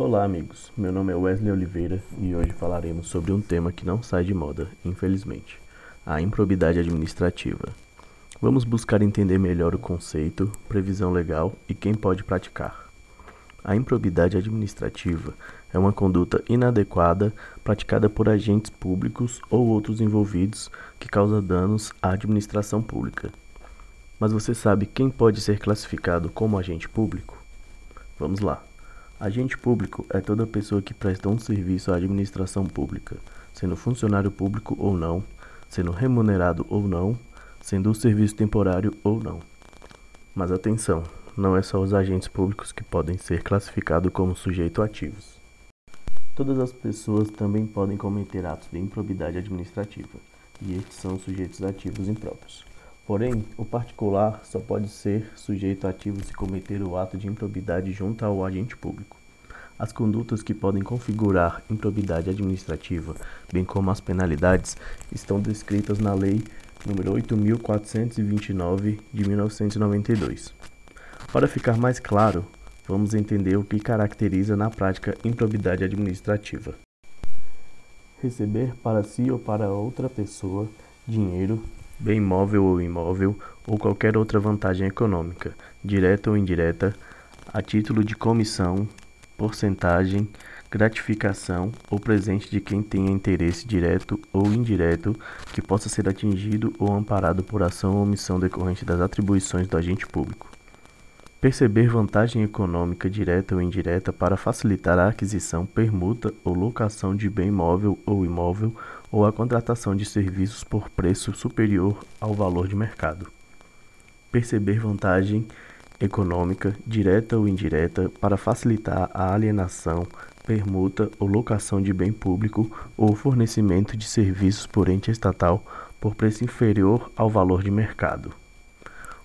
Olá, amigos. Meu nome é Wesley Oliveira e hoje falaremos sobre um tema que não sai de moda, infelizmente: a improbidade administrativa. Vamos buscar entender melhor o conceito, previsão legal e quem pode praticar. A improbidade administrativa é uma conduta inadequada praticada por agentes públicos ou outros envolvidos que causa danos à administração pública. Mas você sabe quem pode ser classificado como agente público? Vamos lá. Agente público é toda pessoa que presta um serviço à administração pública, sendo funcionário público ou não, sendo remunerado ou não, sendo um serviço temporário ou não. Mas atenção, não é só os agentes públicos que podem ser classificados como sujeitos ativos. Todas as pessoas também podem cometer atos de improbidade administrativa, e estes são sujeitos ativos impróprios. Porém, o particular só pode ser sujeito ativo se cometer o ato de improbidade junto ao agente público. As condutas que podem configurar improbidade administrativa, bem como as penalidades, estão descritas na Lei nº 8.429 de 1992. Para ficar mais claro, vamos entender o que caracteriza na prática improbidade administrativa. Receber para si ou para outra pessoa dinheiro bem móvel ou imóvel, ou qualquer outra vantagem econômica, direta ou indireta, a título de comissão, porcentagem, gratificação ou presente de quem tenha interesse direto ou indireto que possa ser atingido ou amparado por ação ou omissão decorrente das atribuições do agente público. Perceber vantagem econômica direta ou indireta para facilitar a aquisição, permuta ou locação de bem móvel ou imóvel ou a contratação de serviços por preço superior ao valor de mercado. Perceber vantagem econômica direta ou indireta para facilitar a alienação, permuta ou locação de bem público ou fornecimento de serviços por ente estatal por preço inferior ao valor de mercado.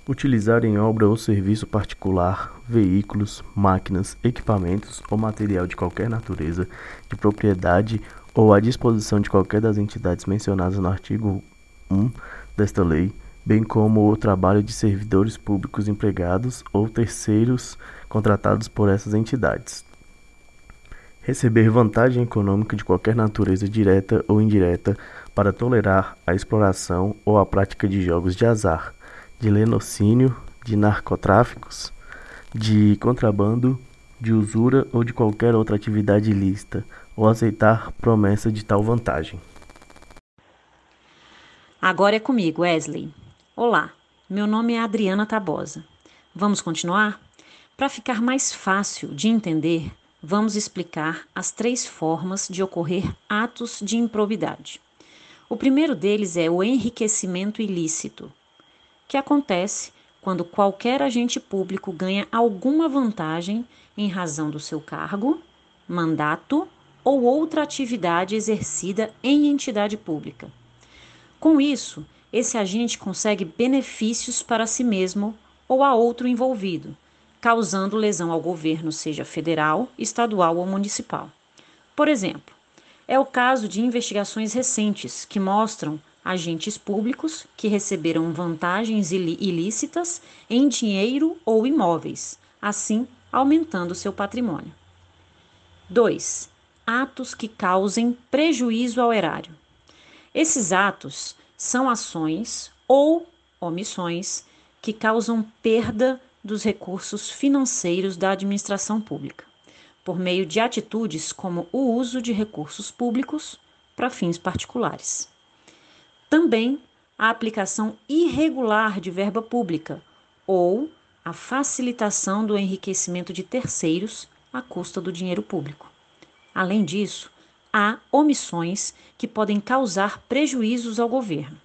Utilizar em obra ou serviço particular veículos, máquinas, equipamentos ou material de qualquer natureza, de propriedade ou à disposição de qualquer das entidades mencionadas no artigo 1 desta lei, bem como o trabalho de servidores públicos empregados ou terceiros contratados por essas entidades. Receber vantagem econômica de qualquer natureza direta ou indireta para tolerar a exploração ou a prática de jogos de azar de lenocínio, de narcotráficos, de contrabando, de usura ou de qualquer outra atividade ilícita, ou aceitar promessa de tal vantagem. Agora é comigo, Wesley. Olá, meu nome é Adriana Tabosa. Vamos continuar? Para ficar mais fácil de entender, vamos explicar as três formas de ocorrer atos de improbidade. O primeiro deles é o enriquecimento ilícito, que acontece quando qualquer agente público ganha alguma vantagem em razão do seu cargo, mandato ou outra atividade exercida em entidade pública. Com isso, esse agente consegue benefícios para si mesmo ou a outro envolvido, causando lesão ao governo, seja federal, estadual ou municipal. Por exemplo, é o caso de investigações recentes que mostram agentes públicos que receberam vantagens ilícitas em dinheiro ou imóveis, assim aumentando seu patrimônio. 2. Atos que causem prejuízo ao erário. Esses atos são ações ou omissões que causam perda dos recursos financeiros da administração pública, por meio de atitudes como o uso de recursos públicos para fins particulares. Também a aplicação irregular de verba pública ou a facilitação do enriquecimento de terceiros à custa do dinheiro público. Além disso, há omissões que podem causar prejuízos ao governo.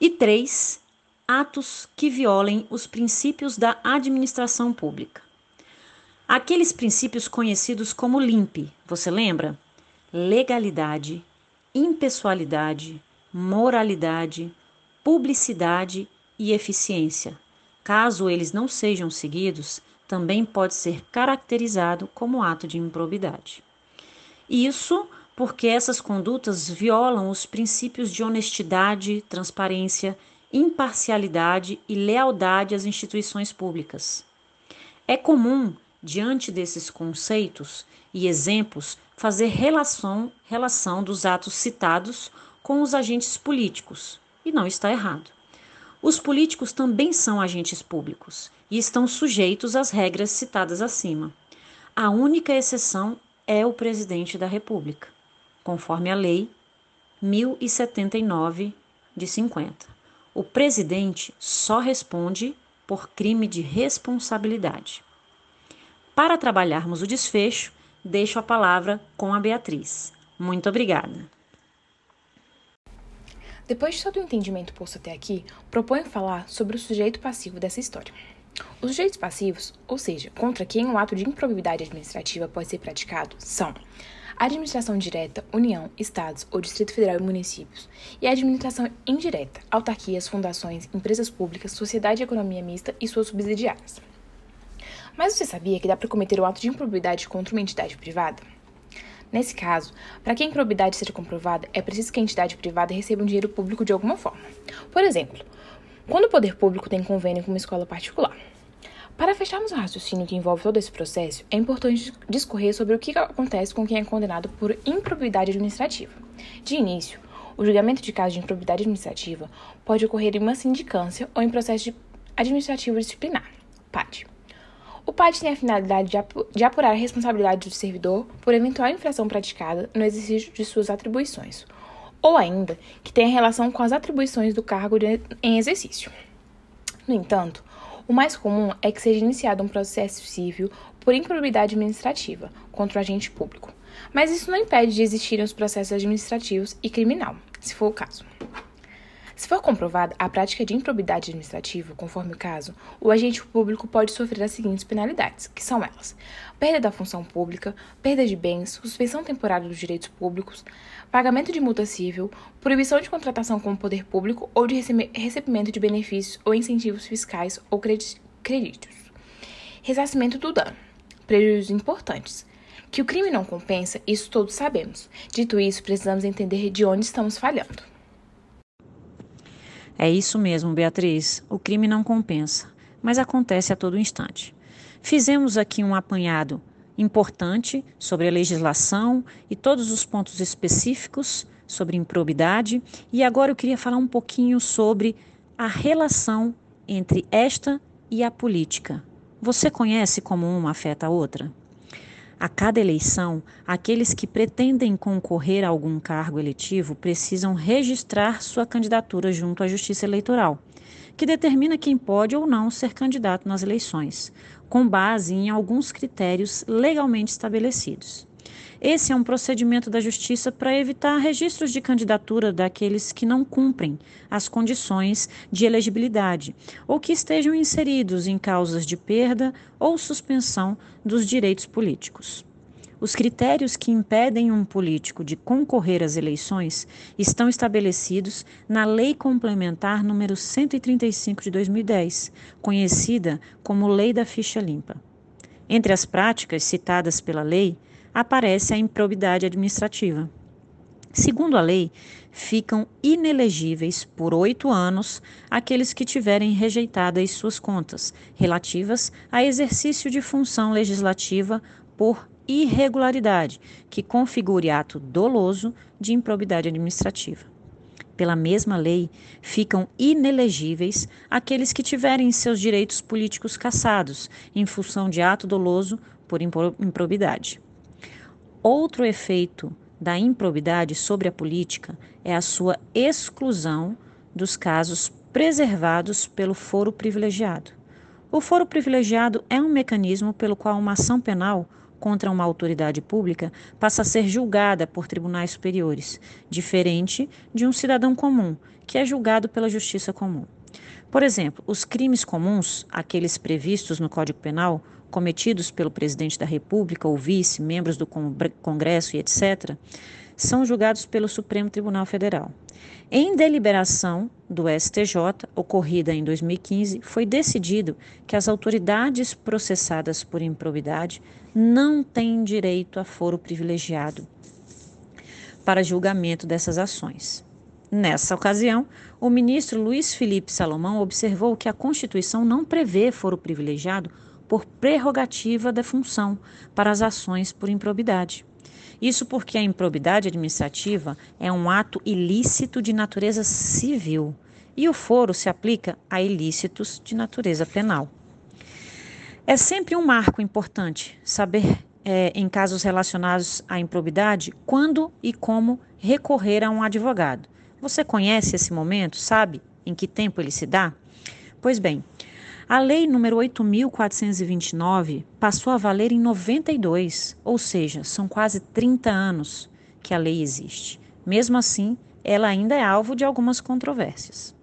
E três, atos que violem os princípios da administração pública. Aqueles princípios conhecidos como LIMP, você lembra? Legalidade, impessoalidade, moralidade, publicidade e eficiência. Caso eles não sejam seguidos, também pode ser caracterizado como ato de improbidade. Isso porque essas condutas violam os princípios de honestidade, transparência, imparcialidade e lealdade às instituições públicas. É comum diante desses conceitos e exemplos, fazer relação, relação dos atos citados com os agentes políticos, e não está errado. Os políticos também são agentes públicos e estão sujeitos às regras citadas acima. A única exceção é o presidente da República, conforme a Lei 1079 de 50. O presidente só responde por crime de responsabilidade. Para trabalharmos o desfecho, deixo a palavra com a Beatriz. Muito obrigada. Depois de todo o entendimento posto até aqui, proponho falar sobre o sujeito passivo dessa história. Os sujeitos passivos, ou seja, contra quem o ato de improbidade administrativa pode ser praticado, são a administração direta, União, Estados ou Distrito Federal e municípios, e a administração indireta, autarquias, fundações, empresas públicas, sociedade e economia mista e suas subsidiárias. Mas você sabia que dá para cometer o ato de improbidade contra uma entidade privada? Nesse caso, para que a improbidade seja comprovada, é preciso que a entidade privada receba um dinheiro público de alguma forma. Por exemplo, quando o poder público tem convênio com uma escola particular. Para fecharmos o raciocínio que envolve todo esse processo, é importante discorrer sobre o que acontece com quem é condenado por improbidade administrativa. De início, o julgamento de caso de improbidade administrativa pode ocorrer em uma sindicância ou em processo administrativo disciplinar, PAD. O PAD tem a finalidade de apurar a responsabilidade do servidor por eventual infração praticada no exercício de suas atribuições, ou ainda que tenha relação com as atribuições do cargo em exercício. No entanto, o mais comum é que seja iniciado um processo civil por improbidade administrativa contra o agente público, mas isso não impede de existirem os processos administrativos e criminal, se for o caso. Se for comprovada a prática de improbidade administrativa, conforme o caso, o agente público pode sofrer as seguintes penalidades, que são elas: perda da função pública, perda de bens, suspensão temporária dos direitos públicos, pagamento de multa civil, proibição de contratação com o poder público ou de recebimento de benefícios ou incentivos fiscais ou créditos. Ressarcimento do dano. Prejuízos importantes. Que o crime não compensa, isso todos sabemos. Dito isso, precisamos entender de onde estamos falhando. É isso mesmo, Beatriz. O crime não compensa, mas acontece a todo instante. Fizemos aqui um apanhado importante sobre a legislação e todos os pontos específicos sobre improbidade. E agora eu queria falar um pouquinho sobre a relação entre esta e a política. Você conhece como uma afeta a outra? A cada eleição, aqueles que pretendem concorrer a algum cargo eletivo precisam registrar sua candidatura junto à Justiça Eleitoral, que determina quem pode ou não ser candidato nas eleições com base em alguns critérios legalmente estabelecidos. Esse é um procedimento da Justiça para evitar registros de candidatura daqueles que não cumprem as condições de elegibilidade ou que estejam inseridos em causas de perda ou suspensão dos direitos políticos. Os critérios que impedem um político de concorrer às eleições estão estabelecidos na Lei Complementar número 135 de 2010, conhecida como Lei da Ficha Limpa. Entre as práticas citadas pela lei, aparece a improbidade administrativa. Segundo a lei, ficam inelegíveis por oito anos aqueles que tiverem rejeitadas suas contas relativas a exercício de função legislativa por irregularidade que configure ato doloso de improbidade administrativa. Pela mesma lei, ficam inelegíveis aqueles que tiverem seus direitos políticos cassados em função de ato doloso por improbidade. Outro efeito da improbidade sobre a política é a sua exclusão dos casos preservados pelo foro privilegiado. O foro privilegiado é um mecanismo pelo qual uma ação penal contra uma autoridade pública passa a ser julgada por tribunais superiores, diferente de um cidadão comum, que é julgado pela justiça comum. Por exemplo, os crimes comuns, aqueles previstos no Código Penal, cometidos pelo presidente da República ou vice, membros do Congresso e etc., são julgados pelo Supremo Tribunal Federal. Em deliberação do STJ, ocorrida em 2015, foi decidido que as autoridades processadas por improbidade não têm direito a foro privilegiado para julgamento dessas ações. Nessa ocasião, o ministro Luiz Felipe Salomão observou que a Constituição não prevê foro privilegiado por prerrogativa da função para as ações por improbidade. Isso porque a improbidade administrativa é um ato ilícito de natureza civil e o foro se aplica a ilícitos de natureza penal. É sempre um marco importante saber, é, em casos relacionados à improbidade, quando e como recorrer a um advogado. Você conhece esse momento? Sabe em que tempo ele se dá? Pois bem, a Lei número 8.429 passou a valer em 92, ou seja, são quase 30 anos que a lei existe. Mesmo assim, ela ainda é alvo de algumas controvérsias.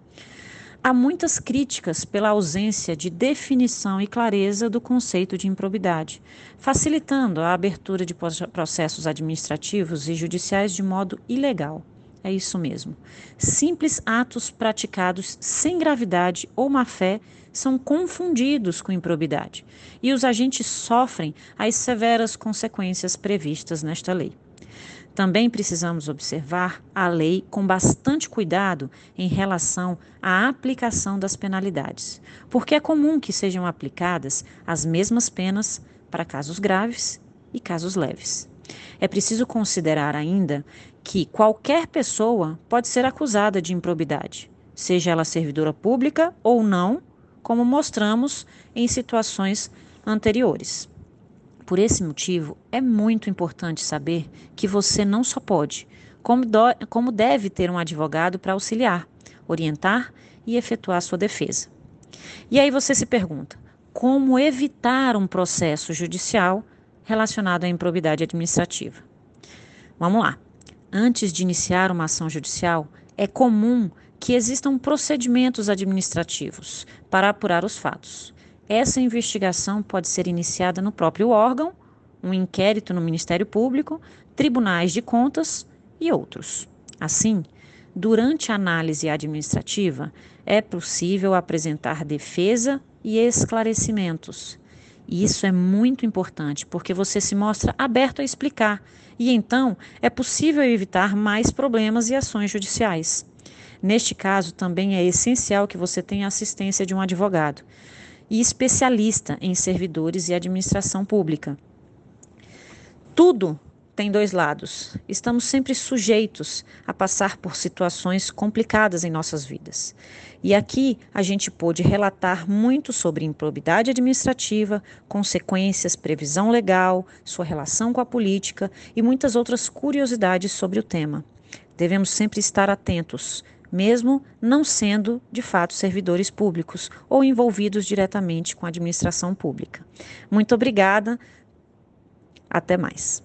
Há muitas críticas pela ausência de definição e clareza do conceito de improbidade, facilitando a abertura de processos administrativos e judiciais de modo ilegal. É isso mesmo. Simples atos praticados sem gravidade ou má fé são confundidos com improbidade, e os agentes sofrem as severas consequências previstas nesta lei. Também precisamos observar a lei com bastante cuidado em relação à aplicação das penalidades, porque é comum que sejam aplicadas as mesmas penas para casos graves e casos leves. É preciso considerar ainda que qualquer pessoa pode ser acusada de improbidade, seja ela servidora pública ou não, como mostramos em situações anteriores. Por esse motivo, é muito importante saber que você não só pode, como, do, como deve ter um advogado para auxiliar, orientar e efetuar sua defesa. E aí você se pergunta: como evitar um processo judicial relacionado à improbidade administrativa? Vamos lá. Antes de iniciar uma ação judicial, é comum que existam procedimentos administrativos para apurar os fatos. Essa investigação pode ser iniciada no próprio órgão, um inquérito no Ministério Público, tribunais de contas e outros. Assim, durante a análise administrativa, é possível apresentar defesa e esclarecimentos. E isso é muito importante porque você se mostra aberto a explicar e então é possível evitar mais problemas e ações judiciais. Neste caso, também é essencial que você tenha assistência de um advogado e especialista em servidores e administração pública. Tudo tem dois lados. Estamos sempre sujeitos a passar por situações complicadas em nossas vidas. E aqui a gente pôde relatar muito sobre improbidade administrativa, consequências, previsão legal, sua relação com a política e muitas outras curiosidades sobre o tema. Devemos sempre estar atentos, mesmo não sendo de fato servidores públicos ou envolvidos diretamente com a administração pública. Muito obrigada. Até mais.